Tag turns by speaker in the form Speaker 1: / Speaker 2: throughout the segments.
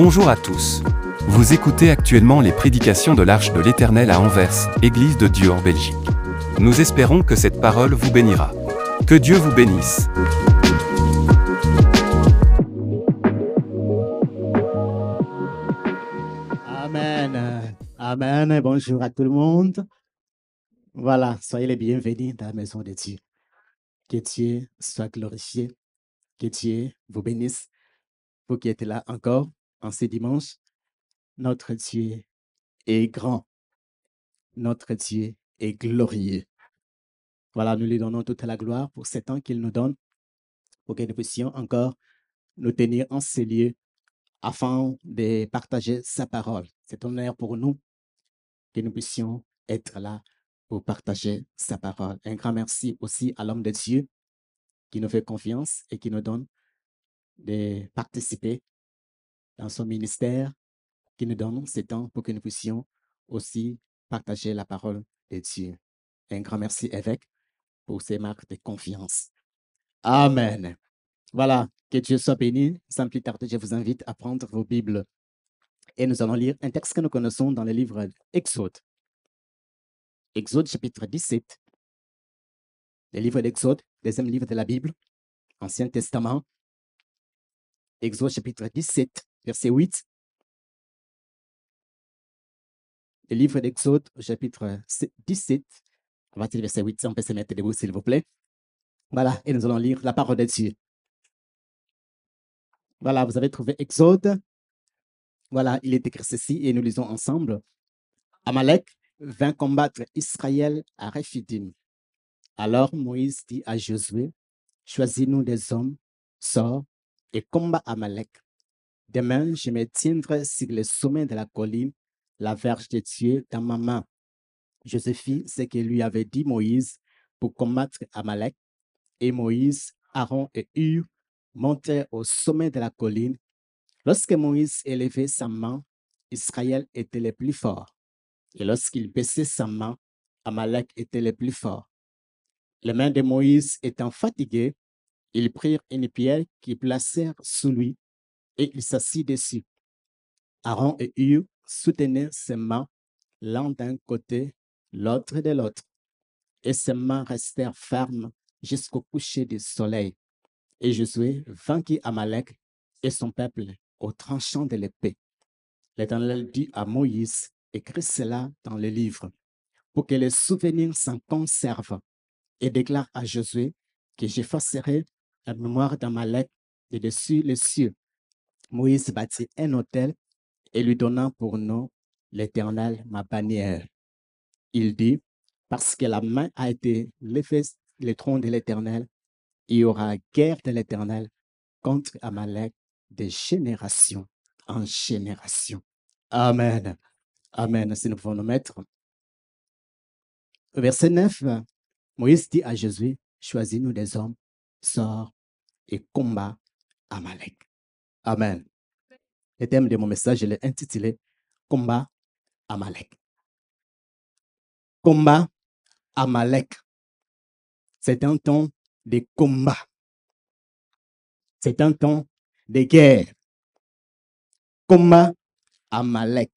Speaker 1: Bonjour à tous. Vous écoutez actuellement les prédications de l'Arche de l'Éternel à Anvers, Église de Dieu en Belgique. Nous espérons que cette parole vous bénira. Que Dieu vous bénisse.
Speaker 2: Amen. Amen. Bonjour à tout le monde. Voilà, soyez les bienvenus dans la maison de Dieu. Que Dieu soit glorifié. Que Dieu vous bénisse. Vous qui êtes là encore en ce dimanche, notre Dieu est grand. Notre Dieu est glorieux. Voilà, nous lui donnons toute la gloire pour ce temps qu'il nous donne, pour que nous puissions encore nous tenir en ces lieux afin de partager sa parole. C'est un honneur pour nous que nous puissions être là pour partager sa parole. Un grand merci aussi à l'homme de Dieu qui nous fait confiance et qui nous donne de participer dans son ministère, qui nous donne ce temps pour que nous puissions aussi partager la parole de Dieu. Un grand merci, évêque, pour ces marques de confiance. Amen. Voilà, que Dieu soit béni. Sans plus tarder, je vous invite à prendre vos Bibles et nous allons lire un texte que nous connaissons dans le livre Exode. Exode chapitre 17. Le livre d'Exode, deuxième livre de la Bible, Ancien Testament. Exode chapitre 17, verset 8. Le livre d'Exode, chapitre 17, à partir du verset 8, si on peut se mettre debout, s'il vous plaît. Voilà, et nous allons lire la parole de Dieu. Voilà, vous avez trouvé Exode. Voilà, il est écrit ceci et nous lisons ensemble. Amalek vint combattre Israël à Rephidim. Alors Moïse dit à Josué, choisis-nous des hommes, sors et combat Amalek. Demain, je me tiendrai sur le sommet de la colline, la verge de Dieu dans ma main. Josué fit ce que lui avait dit Moïse pour combattre Amalek. Et Moïse, Aaron et Hur montèrent au sommet de la colline. Lorsque Moïse élevait sa main, Israël était le plus fort. Et lorsqu'il baissait sa main, Amalek était le plus fort. Les mains de Moïse étant fatiguées, ils prirent une pierre qu'ils placèrent sous lui et il s'assit dessus. Aaron et Hur soutenaient ses mains, l'un d'un côté, l'autre de l'autre, et ses mains restèrent fermes jusqu'au coucher du soleil. Et Josué vainquit Amalek et son peuple au tranchant de l'épée. L'Éternel dit à Moïse, écris cela dans le livre, pour que les souvenirs s'en conservent, et déclare à Josué que j'effacerai la mémoire d'Amalek de dessus les cieux. Moïse bâtit un autel et lui donna pour nom l'Éternel ma bannière. Il dit, parce que la main a été levée le trône de l'Éternel, il y aura guerre de l'Éternel contre Amalek de génération en génération. Amen. Amen. Si nous pouvons nous mettre. Verset 9, Moïse dit à Jésus, choisis-nous des hommes, sors et combat Amalek. Amen. Le thème de mon message, je l'ai intitulé Combat Amalek. Combat Amalek. C'est un temps de combat. C'est un temps de guerre. Combat Amalek.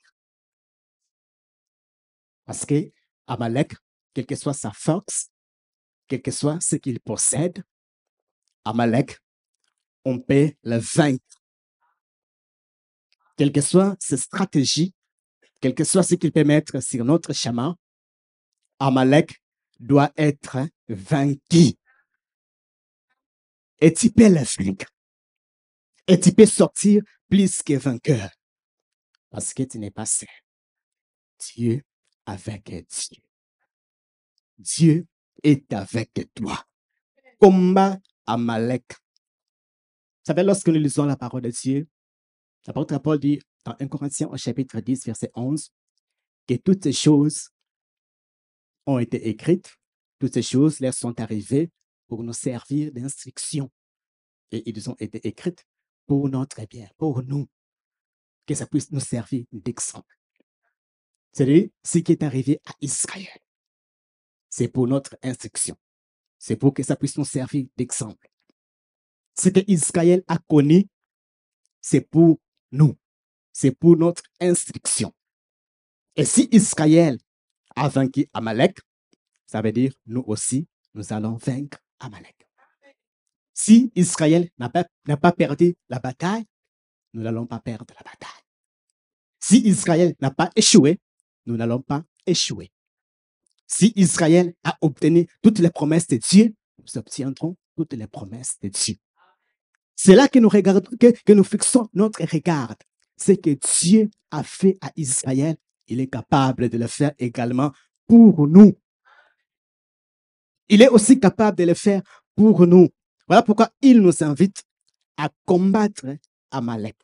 Speaker 2: Parce que Amalek, quelle que soit sa force, quel que soit ce qu'il possède, Amalek, on peut le vaincre. Quelle que soit ses stratégies, quel que soit ce qu'il peut mettre sur notre chemin, Amalek doit être vaincu. Et tu peux le vaincre. Et tu peux sortir plus que vainqueur. Parce que tu n'es pas seul. Dieu avec Dieu. Dieu est avec toi. Combat Amalek. Vous savez, lorsque nous lisons la parole de Dieu, l'apôtre Paul dit dans 1 Corinthiens au chapitre 10, verset 11, que toutes ces choses ont été écrites, toutes ces choses leur sont arrivées pour nous servir d'instruction. Et ils ont été écrites pour notre bien, pour nous, que ça puisse nous servir d'exemple. C'est-à-dire, ce qui est arrivé à Israël, c'est pour notre instruction. C'est pour que ça puisse nous servir d'exemple. Ce que Israël a connu, c'est pour nous. c'est pour notre instruction. Et si Israël a vaincu Amalek, ça veut dire nous aussi, nous allons vaincre Amalek. Si Israël n'a pas, pas perdu la bataille, nous n'allons pas perdre la bataille. Si Israël n'a pas échoué, nous n'allons pas échouer. Si Israël a obtenu toutes les promesses de Dieu, nous obtiendrons toutes les promesses de Dieu. C'est là que nous regardons, que, nous fixons notre regard. Ce que Dieu a fait à Israël, il est capable de le faire également pour nous. Il est aussi capable de le faire pour nous. Voilà pourquoi il nous invite à combattre Amalek.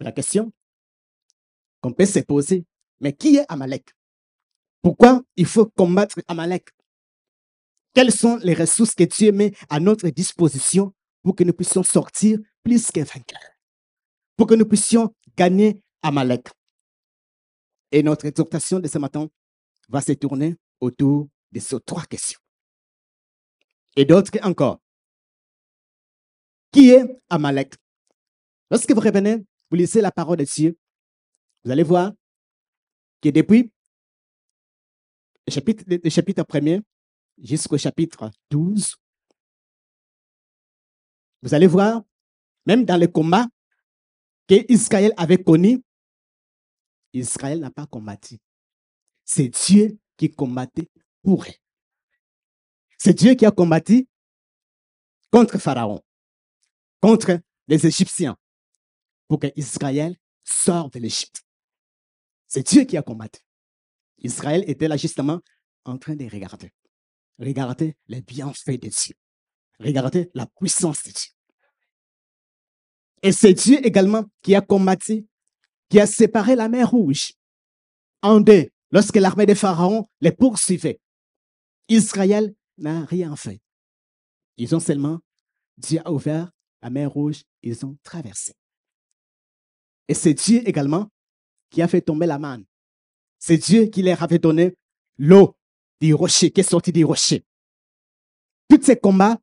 Speaker 2: La question qu'on peut se poser, mais qui est Amalek? Pourquoi il faut combattre Amalek? Quelles sont les ressources que Dieu met à notre disposition pour que nous puissions sortir plus que vainqueurs? Pour que nous puissions gagner Amalek Et notre exhortation de ce matin va se tourner autour de ces trois questions. Et d'autres encore. Qui est Amalek? Lorsque vous revenez, vous lisez la parole de Dieu, vous allez voir que depuis chapitre, le chapitre 1er jusqu'au chapitre 12, vous allez voir, même dans le combat que Israël avait connu, Israël n'a pas combattu. C'est Dieu qui combattait pour elle. C'est Dieu qui a combattu contre Pharaon, contre les Égyptiens, pour que Israël sorte de l'Égypte. C'est Dieu qui a combattu. Israël était là justement en train de regarder. Regarder les bienfaits de Dieu. Regarder la puissance de Dieu. Et c'est Dieu également qui a combattu, qui a séparé la mer Rouge en deux lorsque l'armée de Pharaon les poursuivait. Israël n'a rien fait. Ils ont seulement, Dieu a ouvert la mer Rouge, ils ont traversé. Et c'est Dieu également qui a fait tomber la manne. C'est Dieu qui leur a fait donner l'eau du rocher, qui est sortie du rocher. Tous ces combats,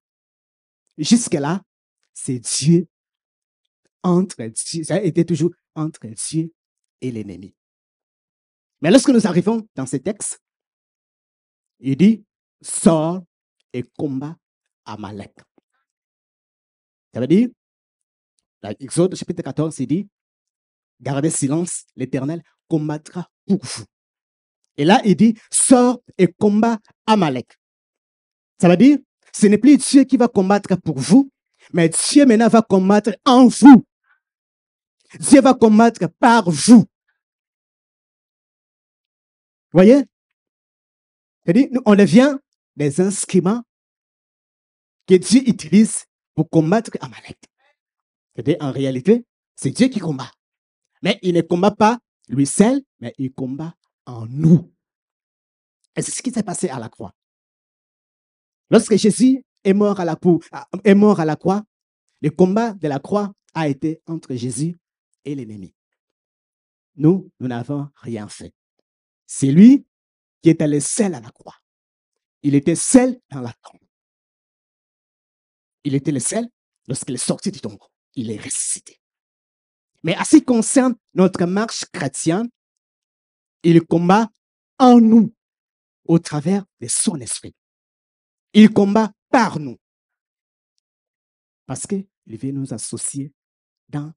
Speaker 2: jusque-là, c'est Dieu entre Dieu, ça a été toujours entre Dieu et l'ennemi. Mais lorsque nous arrivons dans ce texte, il dit, sort et combat Amalek. Ça veut dire, Exode chapitre 14, il dit, gardez silence, l'Éternel combattra pour vous. Et là, il dit, sort et combat Amalek. Ça veut dire, ce n'est plus Dieu qui va combattre pour vous, mais Dieu maintenant va combattre en vous. Dieu va combattre par vous. Voyez? C'est-à-dire, on devient des instruments que Dieu utilise pour combattre Amalek. C'est-à-dire, en réalité, c'est Dieu qui combat. Mais il ne combat pas lui seul, mais il combat nous. Et c'est ce qui s'est passé à la croix. Lorsque Jésus est mort à la, est mort à la croix, le combat de la croix a été entre Jésus et l'ennemi. Nous, nous n'avons rien fait. C'est lui qui était le seul à la croix. Il était seul dans la tombe. Il était le seul lorsqu'il est sorti du tombeau. Il est ressuscité. Mais à ce qui concerne notre marche chrétienne, il combat en nous, au travers de son esprit. Il combat par nous. Parce qu'il veut nous associer dans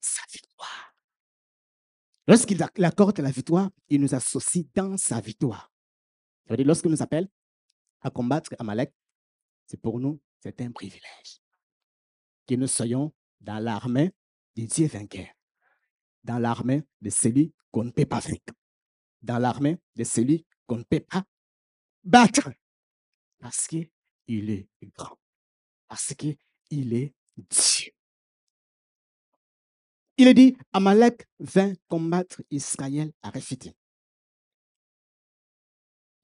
Speaker 2: sa victoire. Lorsqu'il accorde la victoire, il nous associe dans sa victoire. Ça dire, lorsqu'il nous appelle à combattre Amalek, c'est pour nous, c'est un privilège. Que nous soyons dans l'armée des dieux vainqueurs, dans l'armée de celui qu'on ne peut pas vaincre, dans l'armée de celui qu'on ne peut pas battre, parce qu'il est grand, parce qu'il est Dieu. Il est dit, Amalek vint combattre Israël à Rephidim.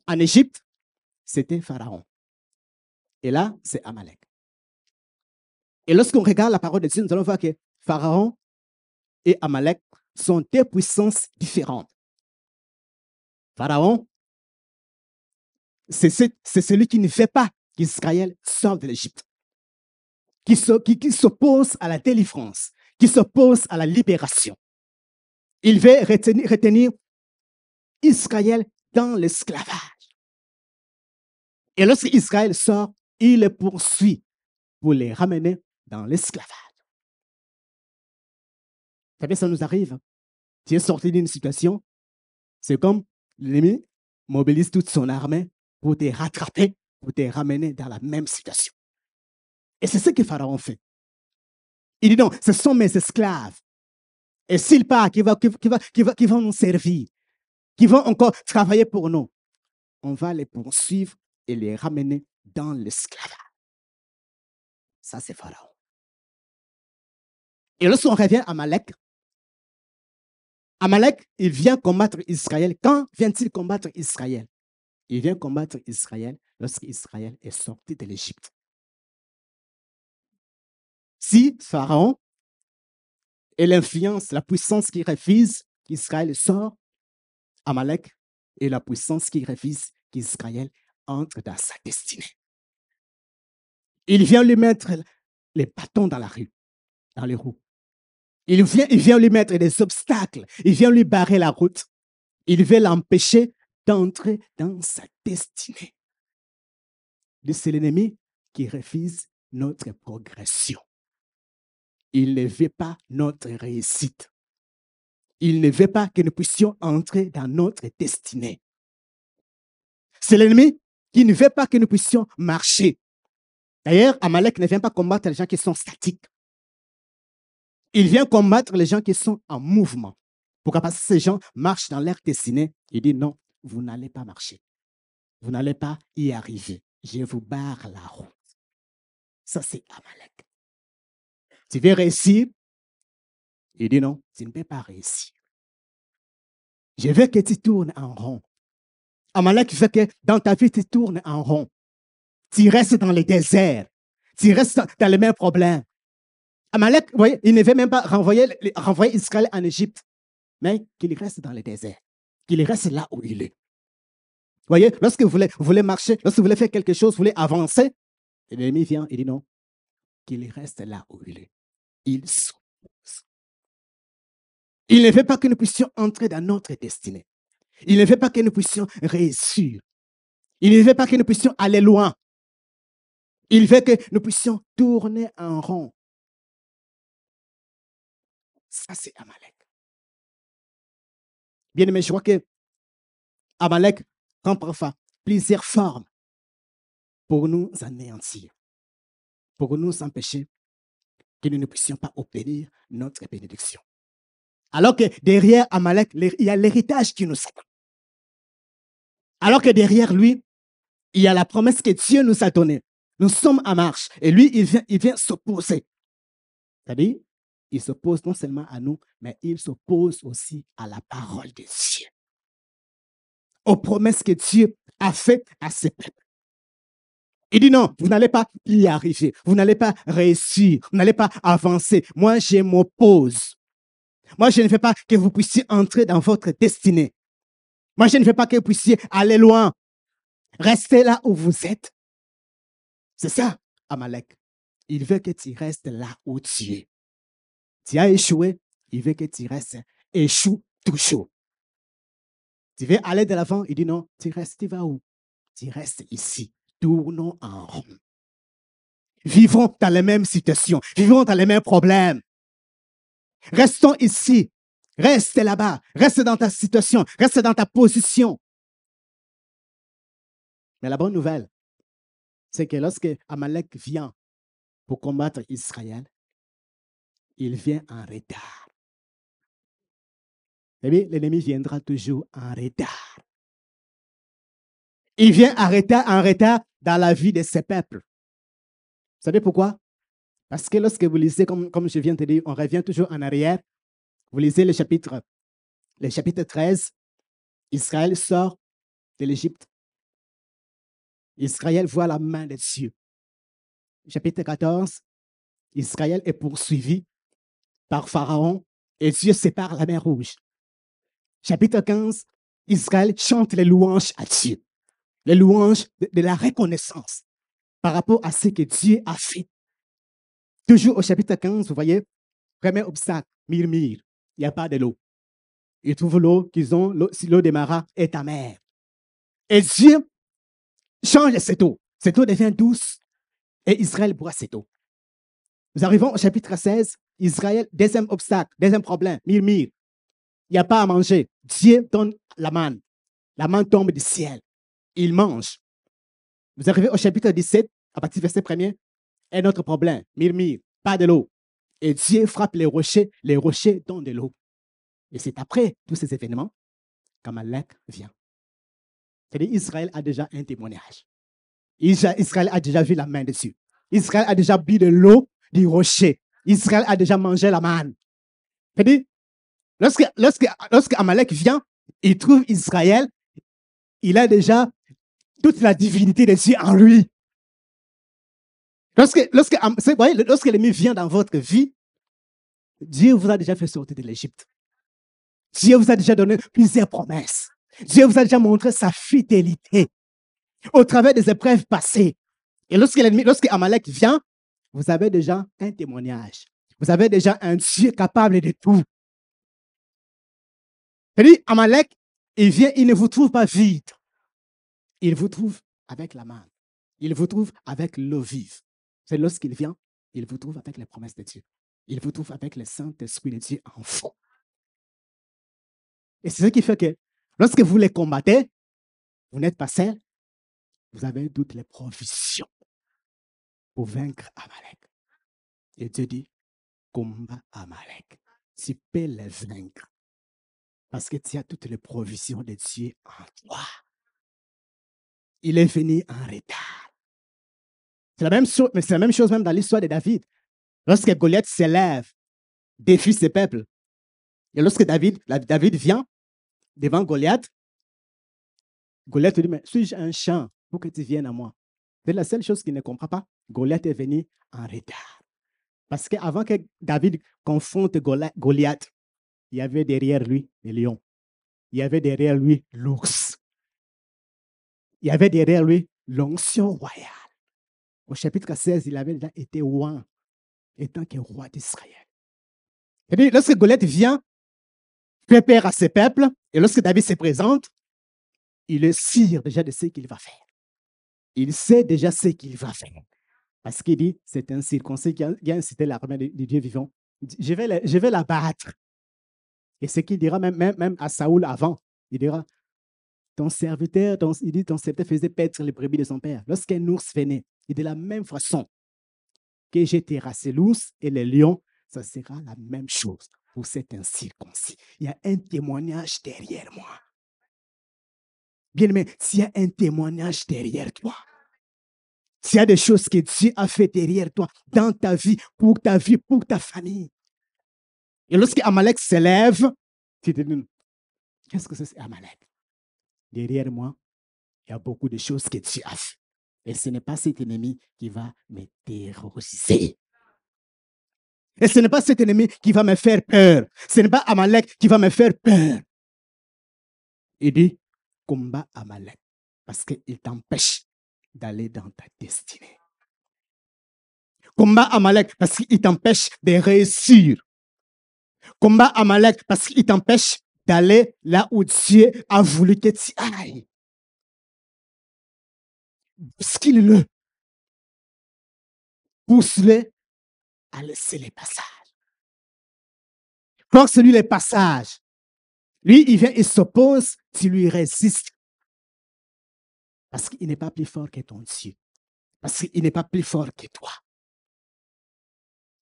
Speaker 2: En Égypte, c'était Pharaon. Et là, c'est Amalek. Et lorsqu'on regarde la parole de Dieu, nous allons voir que Pharaon et Amalek sont deux puissances différentes. Pharaon, c'est celui qui ne fait pas qu'Israël sorte de l'Égypte, qui s'oppose à la délivrance, qui s'oppose à la libération. Il veut retenir, Israël dans l'esclavage. Et lorsque Israël sort, il les poursuit pour les ramener dans l'esclavage. Vous savez, ça nous arrive. Tu es sorti d'une situation, c'est comme l'ennemi mobilise toute son armée pour te rattraper, pour te ramener dans la même situation. Et c'est ce que Pharaon fait. Il dit non, ce sont mes esclaves. Et qui, va, qui, va, qui vont nous servir, qui vont encore travailler pour nous, on va les poursuivre et les ramener dans l'esclavage. Ça, c'est Pharaon. Et lorsqu'on revient à Malek, Amalek, il vient combattre Israël. Quand vient-il combattre Israël? Il vient combattre Israël lorsqu'Israël est sorti de l'Égypte. Si Pharaon et l'influence, la puissance qui refuse qu'Israël sort, Amalek est la puissance qui refuse qu'Israël entre dans sa destinée. Il vient lui mettre les bâtons dans la rue, dans les roues. Il vient, lui mettre des obstacles. Il vient lui barrer la route. Il veut l'empêcher d'entrer dans sa destinée. C'est l'ennemi qui refuse notre progression. Il ne veut pas notre réussite. Il ne veut pas que nous puissions entrer dans notre destinée. C'est l'ennemi qui ne veut pas que nous puissions marcher. D'ailleurs, Amalek ne vient pas combattre les gens qui sont statiques. Il vient combattre les gens qui sont en mouvement. Pourquoi? Parce que ces gens marchent dans leur destinée. Il dit non, vous n'allez pas marcher. Vous n'allez pas y arriver. Je vous barre la route. Ça, c'est Amalek. Tu veux réussir? Il dit non, tu ne peux pas réussir. Je veux que tu tournes en rond. Amalek veut que dans ta vie, tu tournes en rond. Tu restes dans les déserts. Tu restes dans les mêmes problèmes. Amalek, vous voyez, il ne veut même pas renvoyer, Israël en Égypte, mais qu'il reste dans le désert, qu'il reste là où il est. Vous voyez, lorsque vous voulez, marcher, lorsque vous voulez faire quelque chose, vous voulez avancer, l'ennemi vient et dit non, qu'il reste là où il est. Il. Il ne veut pas que nous puissions entrer dans notre destinée. Il ne veut pas que nous puissions réussir. Il ne veut pas que nous puissions aller loin. Il veut que nous puissions tourner en rond. Ça, c'est Amalek. Bien aimé, je crois que Amalek prend parfois plusieurs formes pour nous anéantir, pour nous empêcher que nous ne puissions pas obtenir notre bénédiction. Alors que derrière Amalek, il y a l'héritage qui nous attend. Alors que derrière lui, il y a la promesse que Dieu nous a donnée. Nous sommes en marche. Et lui, il vient, il vient s'opposer. C'est-à-dire, il s'oppose non seulement à nous, mais il s'oppose aussi à la parole de Dieu, aux promesses que Dieu a faites à ses peuples. Il dit non, vous n'allez pas y arriver, vous n'allez pas réussir, vous n'allez pas avancer. Moi, je m'oppose. Moi, je ne veux pas que vous puissiez entrer dans votre destinée. Moi, je ne veux pas que vous puissiez aller loin. Restez là où vous êtes. C'est ça, Amalek. Il veut que tu restes là où tu es. Tu as échoué, il veut que tu restes. Échoue toujours. Tu veux aller de l'avant, il dit non, tu restes, tu vas où? Tu restes ici. Tournons en rond. Vivons dans les mêmes situations, vivons dans les mêmes problèmes. Restons ici. Reste là-bas. Reste dans ta situation. Reste dans ta position. Mais la bonne nouvelle, c'est que lorsque Amalek vient pour combattre Israël, il vient en retard. l'ennemi viendra toujours en retard. Il vient en retard, en retard dans la vie de ses peuples. Vous savez pourquoi? Parce que lorsque vous lisez, comme, comme je viens de dire, on revient toujours en arrière. Vous lisez le chapitre, le chapitre 13. Israël sort de l'Égypte. Israël voit la main de Dieu. Chapitre 14, Israël est poursuivi par Pharaon et Dieu sépare la mer Rouge. Chapitre 15, Israël chante les louanges à Dieu, les louanges de, la reconnaissance par rapport à ce que Dieu a fait. Toujours au chapitre 15, vous voyez, Premier obstacle, murmure. Il n'y a pas de l'eau. Ils trouvent l'eau qu'ils ont, l'eau des maras est amère. Et Dieu change cette eau. Cette eau devient douce et Israël boit cette eau. Nous arrivons au chapitre 16. Israël, deuxième obstacle, deuxième problème, murmure. Il n'y a pas à manger. Dieu donne la manne. La manne tombe du ciel. Il mange. Vous arrivez au chapitre 17, à partir du verset 1er. Un autre problème, murmure, pas de l'eau. Et Dieu frappe les rochers, les rochers donnent de l'eau. Et c'est après tous ces événements qu'Amalek vient. C'est-à-dire Israël a déjà un témoignage. Israël a déjà vu la main dessus. Israël a déjà bu de l'eau du rocher. Israël a déjà mangé la manne. Lorsque, lorsque, lorsque Amalek vient, il trouve Israël, il a déjà toute la divinité de Dieu en lui. Lorsque, lorsque, lorsque l'ennemi vient dans votre vie, Dieu vous a déjà fait sortir de l'Égypte. Dieu vous a déjà donné plusieurs promesses. Dieu vous a déjà montré sa fidélité au travers des épreuves passées. Et lorsque lorsque Amalek vient, vous avez déjà un témoignage. Vous avez déjà un Dieu capable de tout. cest Amalek, il vient, il ne vous trouve pas vide. Il vous trouve avec la main. Il vous trouve avec l'eau vive. C'est lorsqu'il vient, il vous trouve avec les promesses de Dieu. Il vous trouve avec le Saint-Esprit de Dieu en fond. Et c'est ce qui fait que lorsque vous les combattez, vous n'êtes pas seul, vous avez toutes les provisions pour vaincre Amalek. Et Dieu dit, combat Amalek. Tu peux les vaincre parce que tu as toutes les provisions de Dieu en toi. Il est venu en retard. C'est la même c'est la même chose même dans l'histoire de David. Lorsque Goliath s'élève, défie ses peuples, et lorsque David, David vient devant Goliath, Goliath lui dit, mais suis-je un champ pour que tu viennes à moi? C'est la seule chose qu'il ne comprend pas. Goliath est venu en retard. Parce qu'avant que David confronte Goliath, il y avait derrière lui le lion. Il y avait derrière lui l'ours. Il y avait derrière lui l'onction royale. Au chapitre 16, il avait déjà été roi, étant que roi d'Israël. Lorsque Goliath vient, fait à ses peuples, et lorsque David se présente, il est sûr déjà de ce qu'il va faire. Il sait déjà ce qu'il va faire. Parce qu'il dit, c'est un circoncis qui a, incité l'armée du Dieu vivant. Je vais, la, je vais la battre. Et ce qu'il dira même, même, à Saoul avant, il dira, ton serviteur, il dit, ton serviteur faisait paître les brebis de son père. Lorsqu'un ours venait, et de la même façon que j'ai terrassé l'ours et les lions, ça sera la même chose pour cet incirconcis. Il y a un témoignage derrière moi. Bien aimé, s'il y a un témoignage derrière toi, s'il y a des choses que Dieu a fait derrière toi, dans ta vie, pour ta vie, pour ta famille. Et lorsque Amalek s'élève, tu te dis, qu'est-ce que c'est Amalek? Derrière moi, il y a beaucoup de choses que Dieu a fait. Et ce n'est pas cet ennemi qui va me terroriser. Et ce n'est pas cet ennemi qui va me faire peur. Ce n'est pas Amalek qui va me faire peur. Il dit, combat Amalek parce qu'il t'empêche d'aller dans ta destinée. Combat Amalek parce qu'il t'empêche de réussir. Combat Amalek parce qu'il t'empêche d'aller là où Dieu a voulu que tu ailles. Bouscule-le. Pousse-le à laisser les passages. Force-lui les passages. Lui, il vient, il s'oppose, tu lui résistes. Parce qu'il n'est pas plus fort que ton Dieu. Parce qu'il n'est pas plus fort que toi.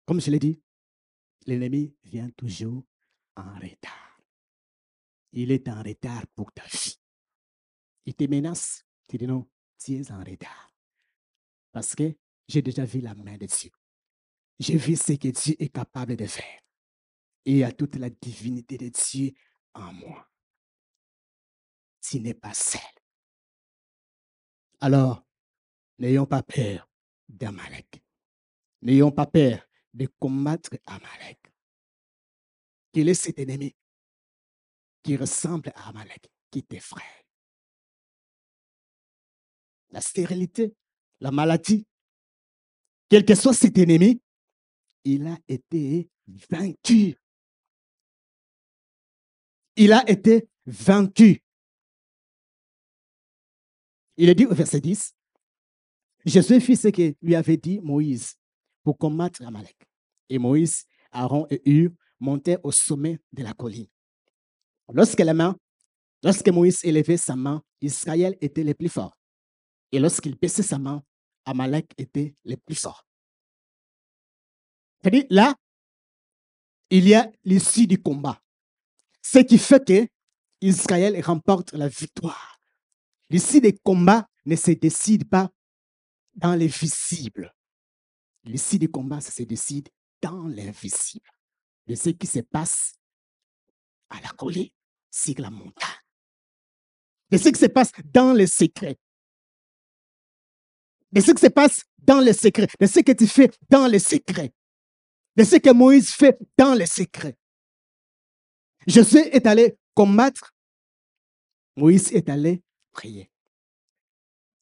Speaker 2: Comme je l'ai dit, l'ennemi vient toujours en retard. Il est en retard pour ta vie. Il te menace. Tu dis non, tu es en retard. Parce que j'ai déjà vu la main de Dieu. J'ai vu ce que Dieu est capable de faire. Il y a toute la divinité de Dieu en moi. Tu n'es pas seul. Alors, n'ayons pas peur d'Amalek. N'ayons pas peur de combattre Amalek. Qu'il est cet ennemi qui ressemble à Amalek, qui t'effraie. La stérilité, la maladie, quel que soit cet ennemi, il a été vaincu. Il a été vaincu. Il est dit au verset 10, Jésus fit ce que lui avait dit Moïse pour combattre Amalek. Et Moïse, Aaron et Hur montaient au sommet de la colline. Lorsque, la main, lorsque Moïse élevait sa main, Israël était le plus fort. Et lorsqu'il baissait sa main, Amalek était le plus fort. C'est-à-dire, là, il y a l'issue du combat. Ce qui fait que Israël remporte la victoire. L'issue des combats ne se décide pas dans les visibles. L'issue des combats, se décide dans l'invisible. De ce qui se passe à la colline, sur la montagne. De ce qui se passe dans les secrets. De ce qui se passe dans les secrets. De ce que tu fais dans les secrets. De ce que Moïse fait dans les secrets. Jésus est allé combattre. Moïse est allé prier.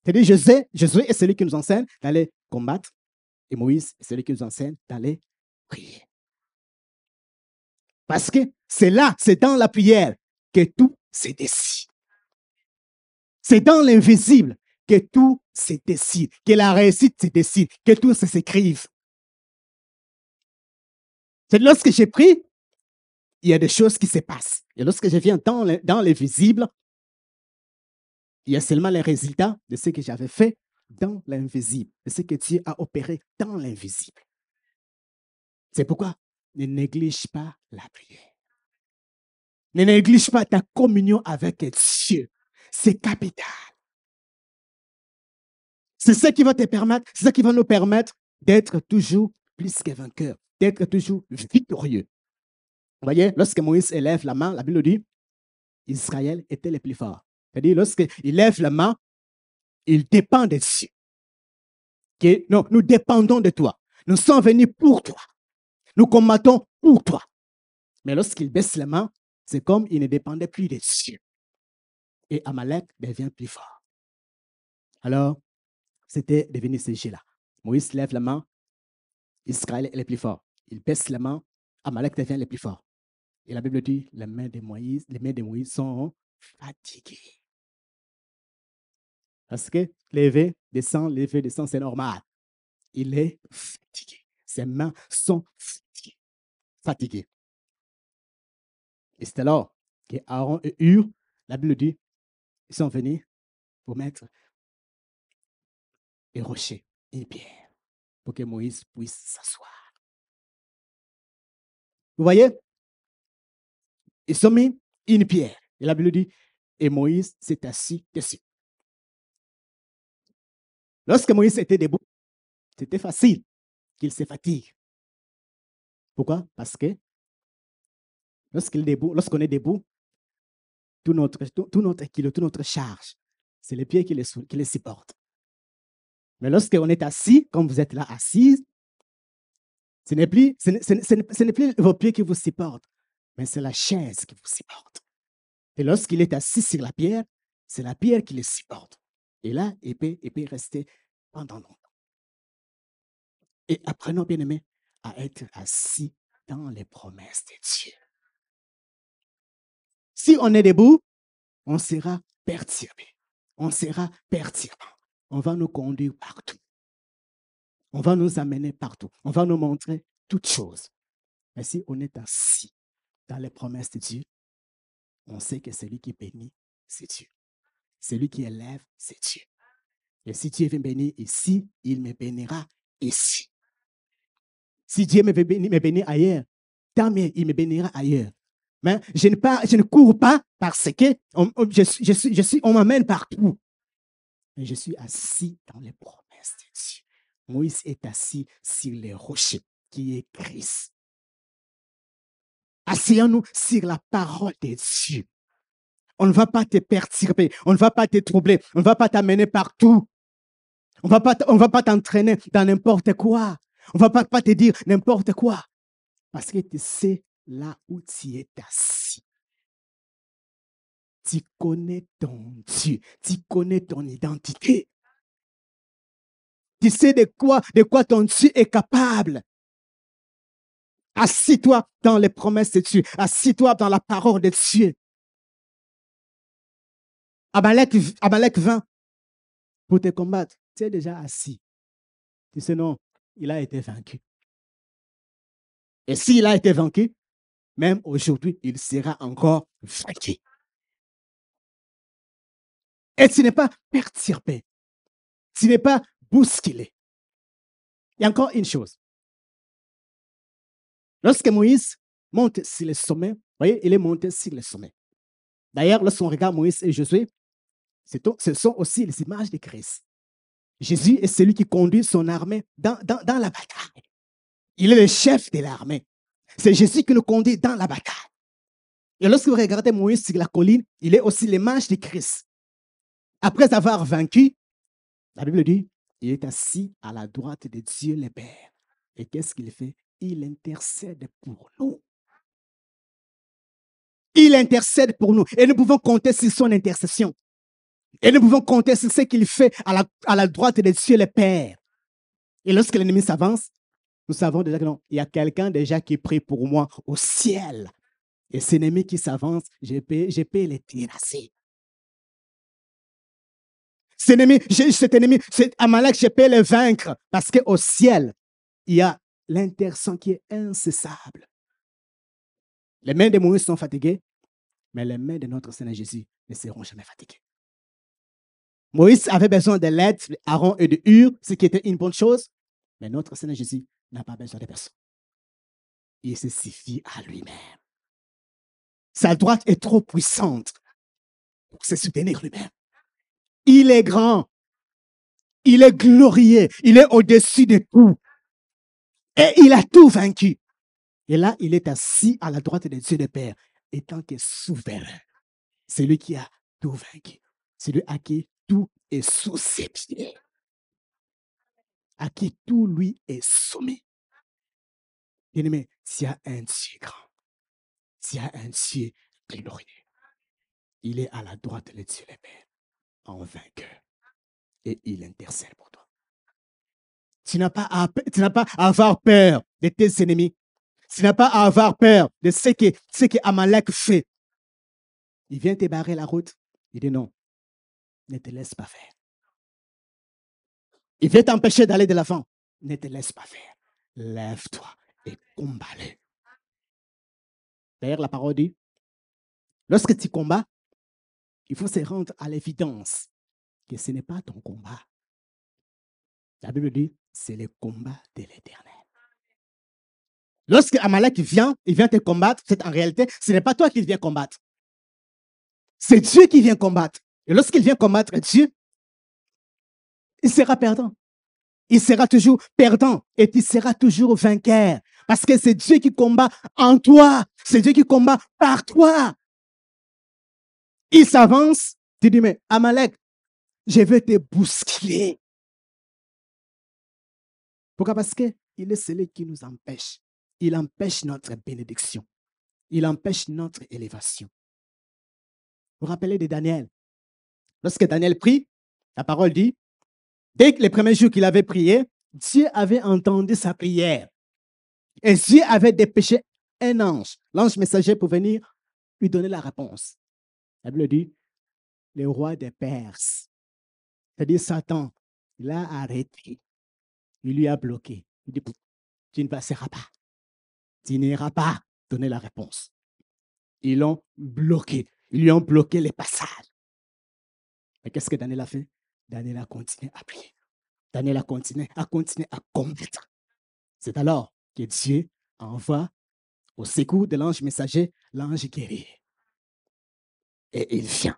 Speaker 2: C'est-à-dire, Jésus est celui qui nous enseigne d'aller combattre. Et Moïse est celui qui nous enseigne d'aller prier. Parce que c'est là, c'est dans la prière que tout se décide. C'est dans l'invisible que tout se décide, que la réussite se décide, que tout se s'écrive. C'est lorsque j'ai pris, il y a des choses qui se passent. Et lorsque je viens dans l'invisible, il y a seulement les résultats de ce que j'avais fait dans l'invisible, de ce que Dieu a opéré dans l'invisible. C'est pourquoi ne néglige pas la prière. Ne néglige pas ta communion avec Dieu. C'est capital. C'est ce qui va te permettre, c'est ce qui va nous permettre d'être toujours plus que vainqueur, d'être toujours victorieux. Vous voyez, lorsque Moïse élève la main, la Bible dit, Israël était le plus fort. C'est-à-dire, lorsqu'il lève la main, il dépend de Dieu. non, nous dépendons de toi. Nous sommes venus pour toi. Nous combattons pour toi. Mais lorsqu'il baisse la main, c'est comme il ne dépendait plus de Dieu. Et Amalek devient plus fort. Alors, c'était devenu ce jeu-là. Moïse lève la main, Israël est le plus fort. Il baisse la main, Amalek devient le plus fort. Et la Bible dit, les mains de Moïse, les mains de Moïse sont fatiguées. Parce que lever, descendre, lever, descendre, c'est normal. Il est fatigué. Ses mains sont fatiguées. fatiguées. Et c'est alors que Aaron et Hur, la Bible dit, ils sont venus pour mettre un rocher, une pierre, pour que Moïse puisse s'asseoir. Vous voyez? Ils ont mis une pierre. Et la Bible dit, et Moïse s'est assis dessus. Lorsque Moïse était debout, c'était facile qu'il se fatigue. Pourquoi? Parce que lorsqu'on est debout, lorsqu'on est debout, tout notre, tout, notre toute notre charge, c'est les pieds qui les, qui supportent. Mais lorsqu'on est assis, comme vous êtes là assis, ce n'est plus, ce n'est plus vos pieds qui vous supportent, mais c'est la chaise qui vous supporte. Et lorsqu'il est assis sur la pierre, c'est la pierre qui les supporte. Et là, il peut, rester pendant longtemps. Et apprenons, bien aimés, à être assis dans les promesses de Dieu. Si on est debout, on sera perturbé. On sera perturbant. On va nous conduire partout. On va nous amener partout. On va nous montrer toutes choses. Mais si on est assis dans les promesses de Dieu, on sait que celui qui bénit, c'est Dieu. Celui qui élève, c'est Dieu. Et si Dieu veut me bénir ici, il me bénira ici. Si Dieu me veut bénir, me bénir ailleurs, tant mieux, il me bénira ailleurs. Mais je ne, je ne cours pas parce que on, je, je suis, on m'amène partout. Mais je suis assis dans les promesses de Dieu. Moïse est assis sur les rochers qui est Christ. Asseyons-nous sur la parole de Dieu. On ne va pas te perturber, on ne va pas te troubler, on ne va pas t'amener partout. On va on va pas t'entraîner dans n'importe quoi. On va pas, pas te dire n'importe quoi. Parce que tu sais là où tu es assis. Tu connais ton Dieu. Tu connais ton identité. Tu sais de quoi, de quoi ton Dieu est capable. Assis-toi dans les promesses de Dieu. Assis-toi dans la parole de Dieu. Amalek, Amalek vint pour te combattre. Tu es déjà assis. Tu sais, non, il a été vaincu. Et s'il a été vaincu, même aujourd'hui, il sera encore vaincu. Et tu n'es pas perturbé. Tu n'es pas bousculé. Il y a encore une chose. Lorsque Moïse monte sur le sommet, vous voyez, il est monté sur le sommet. D'ailleurs, lorsqu'on regarde Moïse et Josué, ce sont aussi les images de Christ. Jésus est celui qui conduit son armée dans, la bataille. Il est le chef de l'armée. C'est Jésus qui nous conduit dans la bataille. Et lorsque vous regardez Moïse sur la colline, il est aussi l'image de Christ. Après avoir vaincu, la Bible dit, il est assis à la droite de Dieu le Père. Et qu'est-ce qu'il fait? Il intercède pour nous. Il intercède pour nous. Et nous pouvons compter sur son intercession. Et nous pouvons compter sur ce qu'il fait à la, droite de Dieu le Père. Et lorsque l'ennemi s'avance, nous savons déjà que non, il y a quelqu'un déjà qui prie pour moi au ciel. Et cet ennemi qui s'avance, je peux, je peux les terrasser. Cet ennemi, cet ennemi, cet Amalek, je peux le vaincre parce qu'au ciel, il y a l'intercession qui est incessable. Les mains de Moïse sont fatiguées, mais les mains de notre Seigneur Jésus ne seront jamais fatiguées. Moïse avait besoin de l'aide d'Aaron et de Hur, ce qui était une bonne chose, mais notre Seigneur Jésus n'a pas besoin de personne. Il se suffit à lui-même. Sa droite est trop puissante pour se soutenir lui-même. Il est grand. Il est glorieux. Il est au-dessus de tout. Et il a tout vaincu. Et là, il est assis à la droite de Dieu de Père, étant que souverain. C'est lui qui a tout vaincu. C'est lui à qui tout est sous ses pieds. À qui tout lui est soumis. Bien-aimé, s'il y a un Dieu grand, s'il y a un Dieu glorieux, il est à la droite de Dieu le Père, en vainqueur. Et il intercède pour toi. Tu n'as pas, à, pas à avoir peur de tes ennemis. Tu n'as pas à avoir peur de ce que, ce que Amalek fait. Il vient te barrer la route. Il dit non, ne te laisse pas faire. Il vient t'empêcher d'aller de l'avant. Ne te laisse pas faire. Lève-toi et combat-le. D'ailleurs, la parole dit, lorsque tu combats, il faut se rendre à l'évidence que ce n'est pas ton combat. La Bible dit, c'est le combat de l'éternel. Lorsque Amalek vient, il vient te combattre, c'est en réalité, ce n'est pas toi qui viens combattre. C'est Dieu qui vient combattre. Et lorsqu'il vient combattre Dieu, il sera perdant. Il sera toujours perdant et tu seras toujours vainqueur. Parce que c'est Dieu qui combat en toi. C'est Dieu qui combat par toi. Il s'avance. Tu dis, mais Amalek, je vais te bousculer. Pourquoi? Parce qu'il est celui qui nous empêche. Il empêche notre bénédiction. Il empêche notre élévation. Vous rappelez de Daniel? Lorsque Daniel prie, la parole dit, dès que les premiers jours qu'il avait prié, Dieu avait entendu sa prière. Et Dieu avait dépêché un ange, l'ange messager pour venir lui donner la réponse. La Bible dit, le roi des Perses, c'est-à-dire Satan, il a arrêté. Il lui a bloqué. Il dit, tu ne passeras pas. Tu n'iras pas donner la réponse. Ils l'ont bloqué. Ils lui ont bloqué les passages. Mais qu'est-ce que Daniel a fait? Daniel a continué à prier. Daniel a continué, à continuer à combattre. C'est alors que Dieu envoie au secours de l'ange messager l'ange guerrier. Et il vient.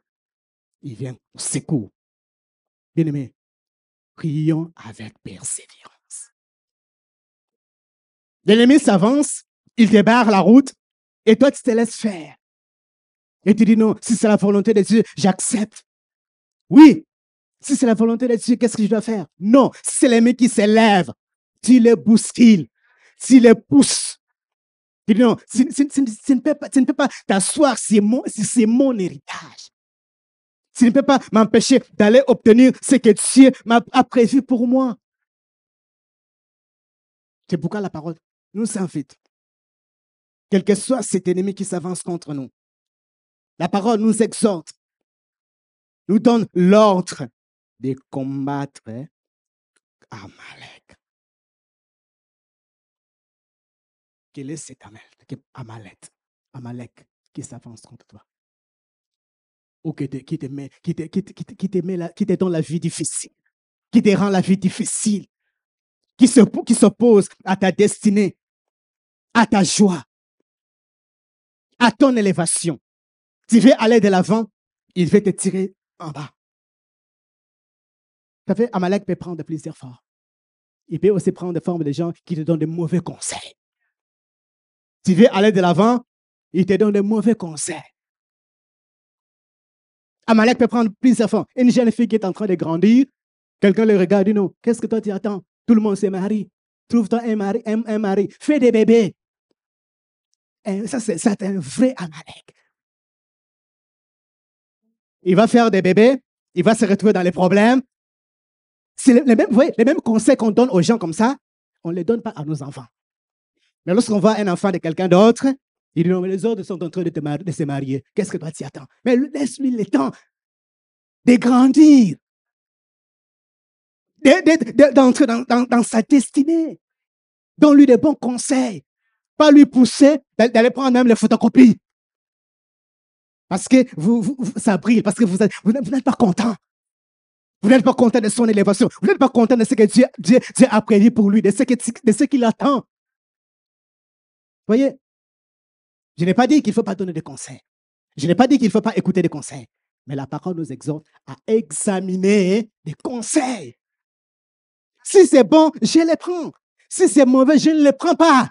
Speaker 2: Il vient au secours. Bien-aimé, prions avec persévérance. L'ennemi s'avance, il débarre la route, et toi, tu te laisses faire. Et tu dis non, si c'est la volonté de Dieu, j'accepte. Oui, si c'est la volonté de Dieu, qu'est-ce que je dois faire? Non, c'est l'ennemi qui s'élève, tu le bouscules s'il les pousse. non, tu, tu ne peux pas t'asseoir c'est mon, mon héritage. Tu ne peux pas m'empêcher d'aller obtenir ce que Dieu m'a prévu pour moi. C'est pourquoi la parole nous invite quel que soit cet ennemi qui s'avance contre nous. La parole nous exhorte, nous donne l'ordre de combattre Amalek. Quel est cet Amalek, Amalek qui s'avance contre toi? Ou qui te, met, qui te, met qui te donne la vie difficile, qui te rend la vie difficile, qui se, qui s'oppose à ta destinée, à ta joie, à ton élévation. Tu veux aller de l'avant, il va te tirer en bas. Ça fait, Amalek peut prendre plusieurs formes. Il peut aussi prendre des formes de gens qui te donnent de mauvais conseils. Tu veux aller de l'avant, il te donne de mauvais conseils. Amalek peut prendre plusieurs formes. Une jeune fille qui est en train de grandir, quelqu'un le regarde et dit non, qu'est-ce que toi tu attends? Tout le monde se marie. Trouve-toi un mari, un, mari. Fais des bébés. Ça, c'est un vrai Amalek. Il va faire des bébés, il va se retrouver dans les problèmes. C'est les, mêmes, conseils qu'on donne aux gens comme ça, on ne les donne pas à nos enfants. Mais lorsqu'on voit un enfant de quelqu'un d'autre, il dit non, mais les autres sont en train de, se marier. Qu'est-ce que toi tu attends? Mais laisse-lui le temps de grandir d'entrer dans, sa destinée. Donne-lui des bons conseils. Pas lui pousser d'aller prendre même les photocopies. Parce que vous, ça brille, parce que vous, vous, n'êtes pas content. Vous n'êtes pas content de son élévation. Vous n'êtes pas content de ce que Dieu, Dieu, a prévu pour lui, de ce, de ce qu'il attend. Voyez, je n'ai pas dit qu'il ne faut pas donner des conseils. Je n'ai pas dit qu'il ne faut pas écouter des conseils. Mais la parole nous exhorte à examiner des conseils. Si c'est bon, je les prends. Si c'est mauvais, je ne les prends pas.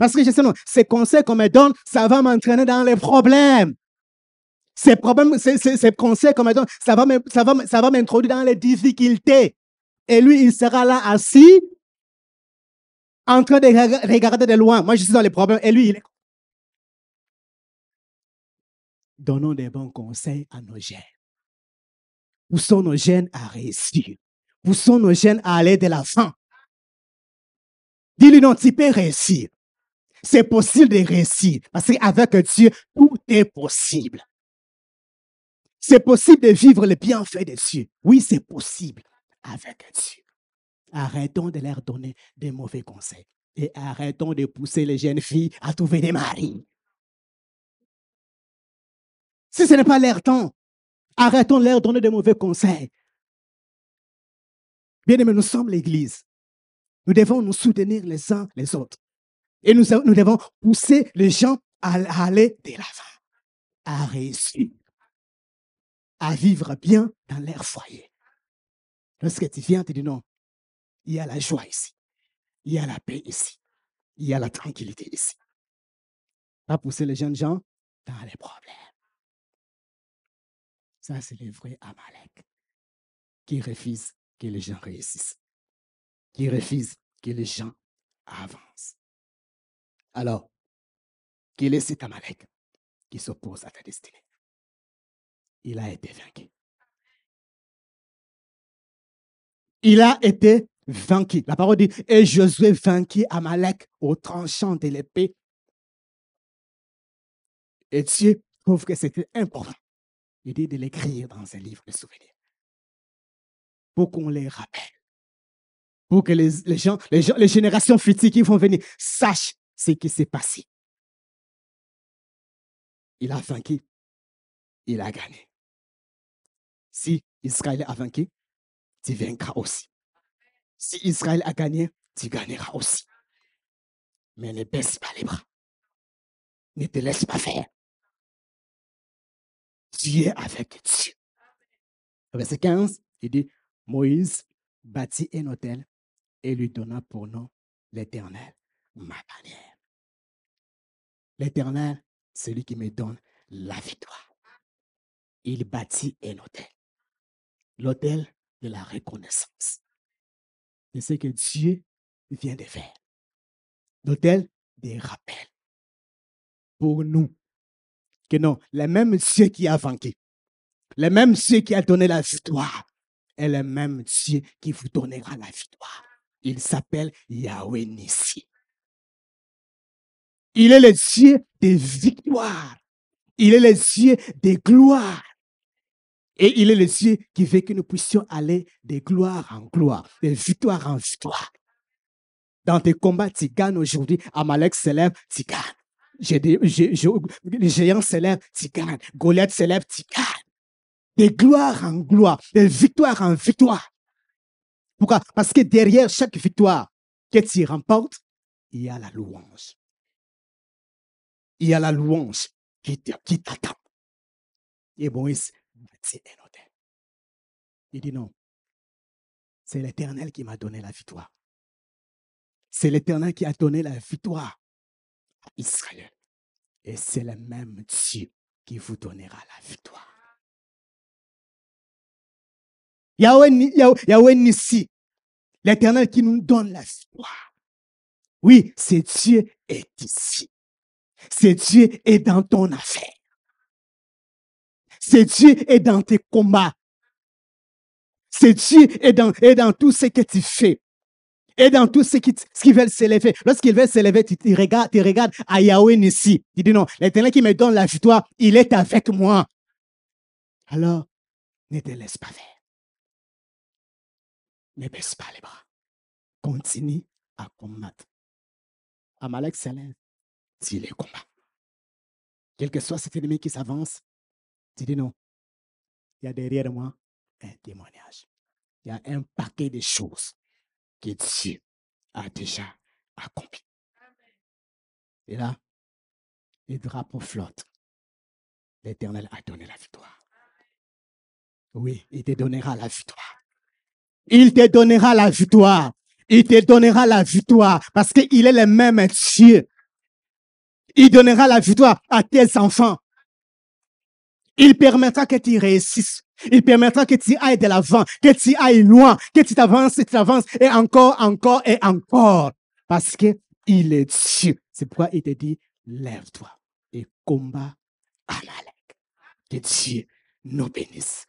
Speaker 2: Parce que je sais, non, ces conseils qu'on me donne, ça va m'entraîner dans les problèmes. Ces problèmes, ces, ces, conseils qu'on me donne, ça va, ça va, ça va m'introduire dans les difficultés. Et lui, il sera là assis, en train de regarder de loin. Moi, je suis dans les problèmes. Et lui, il est. Donnons des bons conseils à nos jeunes. Poussons nos jeunes à réussir poussons nos jeunes à aller de l'avant. Dis-lui non, tu peux réussir. C'est possible de réussir parce qu'avec Dieu, tout est possible. C'est possible de vivre le bienfait de Dieu. Oui, c'est possible avec Dieu. Arrêtons de leur donner des mauvais conseils et arrêtons de pousser les jeunes filles à trouver des maris. Si ce n'est pas leur temps, arrêtons de leur donner des mauvais conseils Bien aimé, nous sommes l'Église. Nous devons nous soutenir les uns les autres. Et nous, nous devons pousser les gens à, aller de l'avant, à réussir, à vivre bien dans leur foyer. Lorsque tu viens, tu dis non, il y a la joie ici, il y a la paix ici, il y a la tranquillité ici. Pas pousser les jeunes gens dans les problèmes. Ça, c'est le vrai Amalek qui refuse que les gens réussissent, qui refusent que les gens avancent. Alors, quel est cet Amalek qui s'oppose à ta destinée? Il a été vaincu. Il a été vaincu. La parole dit, et Josué vaincu Amalek au tranchant de l'épée. Et Dieu trouve que c'était important. Il dit de l'écrire dans un livre de souvenirs pour qu'on les rappelle. Pour que les, gens, les, les générations futures qui vont venir sachent ce qui s'est passé. Il a vaincu. Il a gagné. Si Israël a vaincu, tu vaincras aussi. Si Israël a gagné, tu gagneras aussi. Mais ne baisse pas les bras. Ne te laisse pas faire. Tu es avec Dieu. Verset 15, il dit, Moïse bâtit un hôtel et lui donna pour nom l'Éternel, ma bannière. L'Éternel, celui qui me donne la victoire. Il bâtit un hôtel. L'hôtel de la reconnaissance. C'est ce que Dieu vient de faire. L'hôtel des rappels. Pour nous. Que non, le même Dieu qui a vaincu. Le même Dieu qui a donné la victoire est le même Dieu qui vous donnera la victoire. Il s'appelle Yahweh Nissi. Il est le Dieu des victoires. Il est le Dieu des gloires. Et il est le Dieu qui veut que nous puissions aller de gloire en gloire, de victoire en victoire. Dans tes combats, tu gagnes aujourd'hui. Amalek s'élève, tu gagnes. les géants s'élèvent, tu gagnes. Goliath s'élève, tu gagnes. De gloire en gloire, de victoire en victoire. Pourquoi? Parce que derrière chaque victoire que tu remportes, il y a la louange. Il y a la louange qui t'attend. Et Moïse il dit non. C'est l'Éternel qui m'a donné la victoire. C'est l'Éternel qui a donné la victoire à Israël. Et c'est le même Dieu qui vous donnera la victoire. Yahweh, Yahweh Nissi, l'Éternel qui nous donne la victoire. Oui, c'est Dieu est ici. C'est Dieu est dans ton affaire. C'est Dieu est dans tes combats. C'est Dieu est dans, est dans tout ce que tu fais. Et dans tout ce qui, ce qui veulent s'élever. Lorsqu'ils veulent s'élever, tu, regardes, tu regardes à Yahweh ici. Tu dis non, l'éternel qui me donne la victoire, il est avec moi. Alors, ne te laisse pas faire. Ne baisse pas les bras. Continue à combattre. Amalek s'élève. S'il est combat. Quel que soit cet ennemi qui s'avance, tu dis non. Il y a derrière moi un témoignage. Il y a un paquet de choses que Dieu a déjà accompli. Et là, les drapeaux flottent. L'Éternel a donné la victoire. Oui, il te donnera la victoire. Il te donnera la victoire. Il te donnera la victoire parce qu'il est le même Dieu. Il donnera la victoire à tes enfants. Il permettra que tu réussisses. Il permettra que tu ailles de l'avant, que tu ailles loin, que tu t'avances et tu avances et encore, encore et encore. Parce que il est Dieu. C'est pourquoi il te dit, lève-toi et combat Amalek. Que Dieu nous bénisse.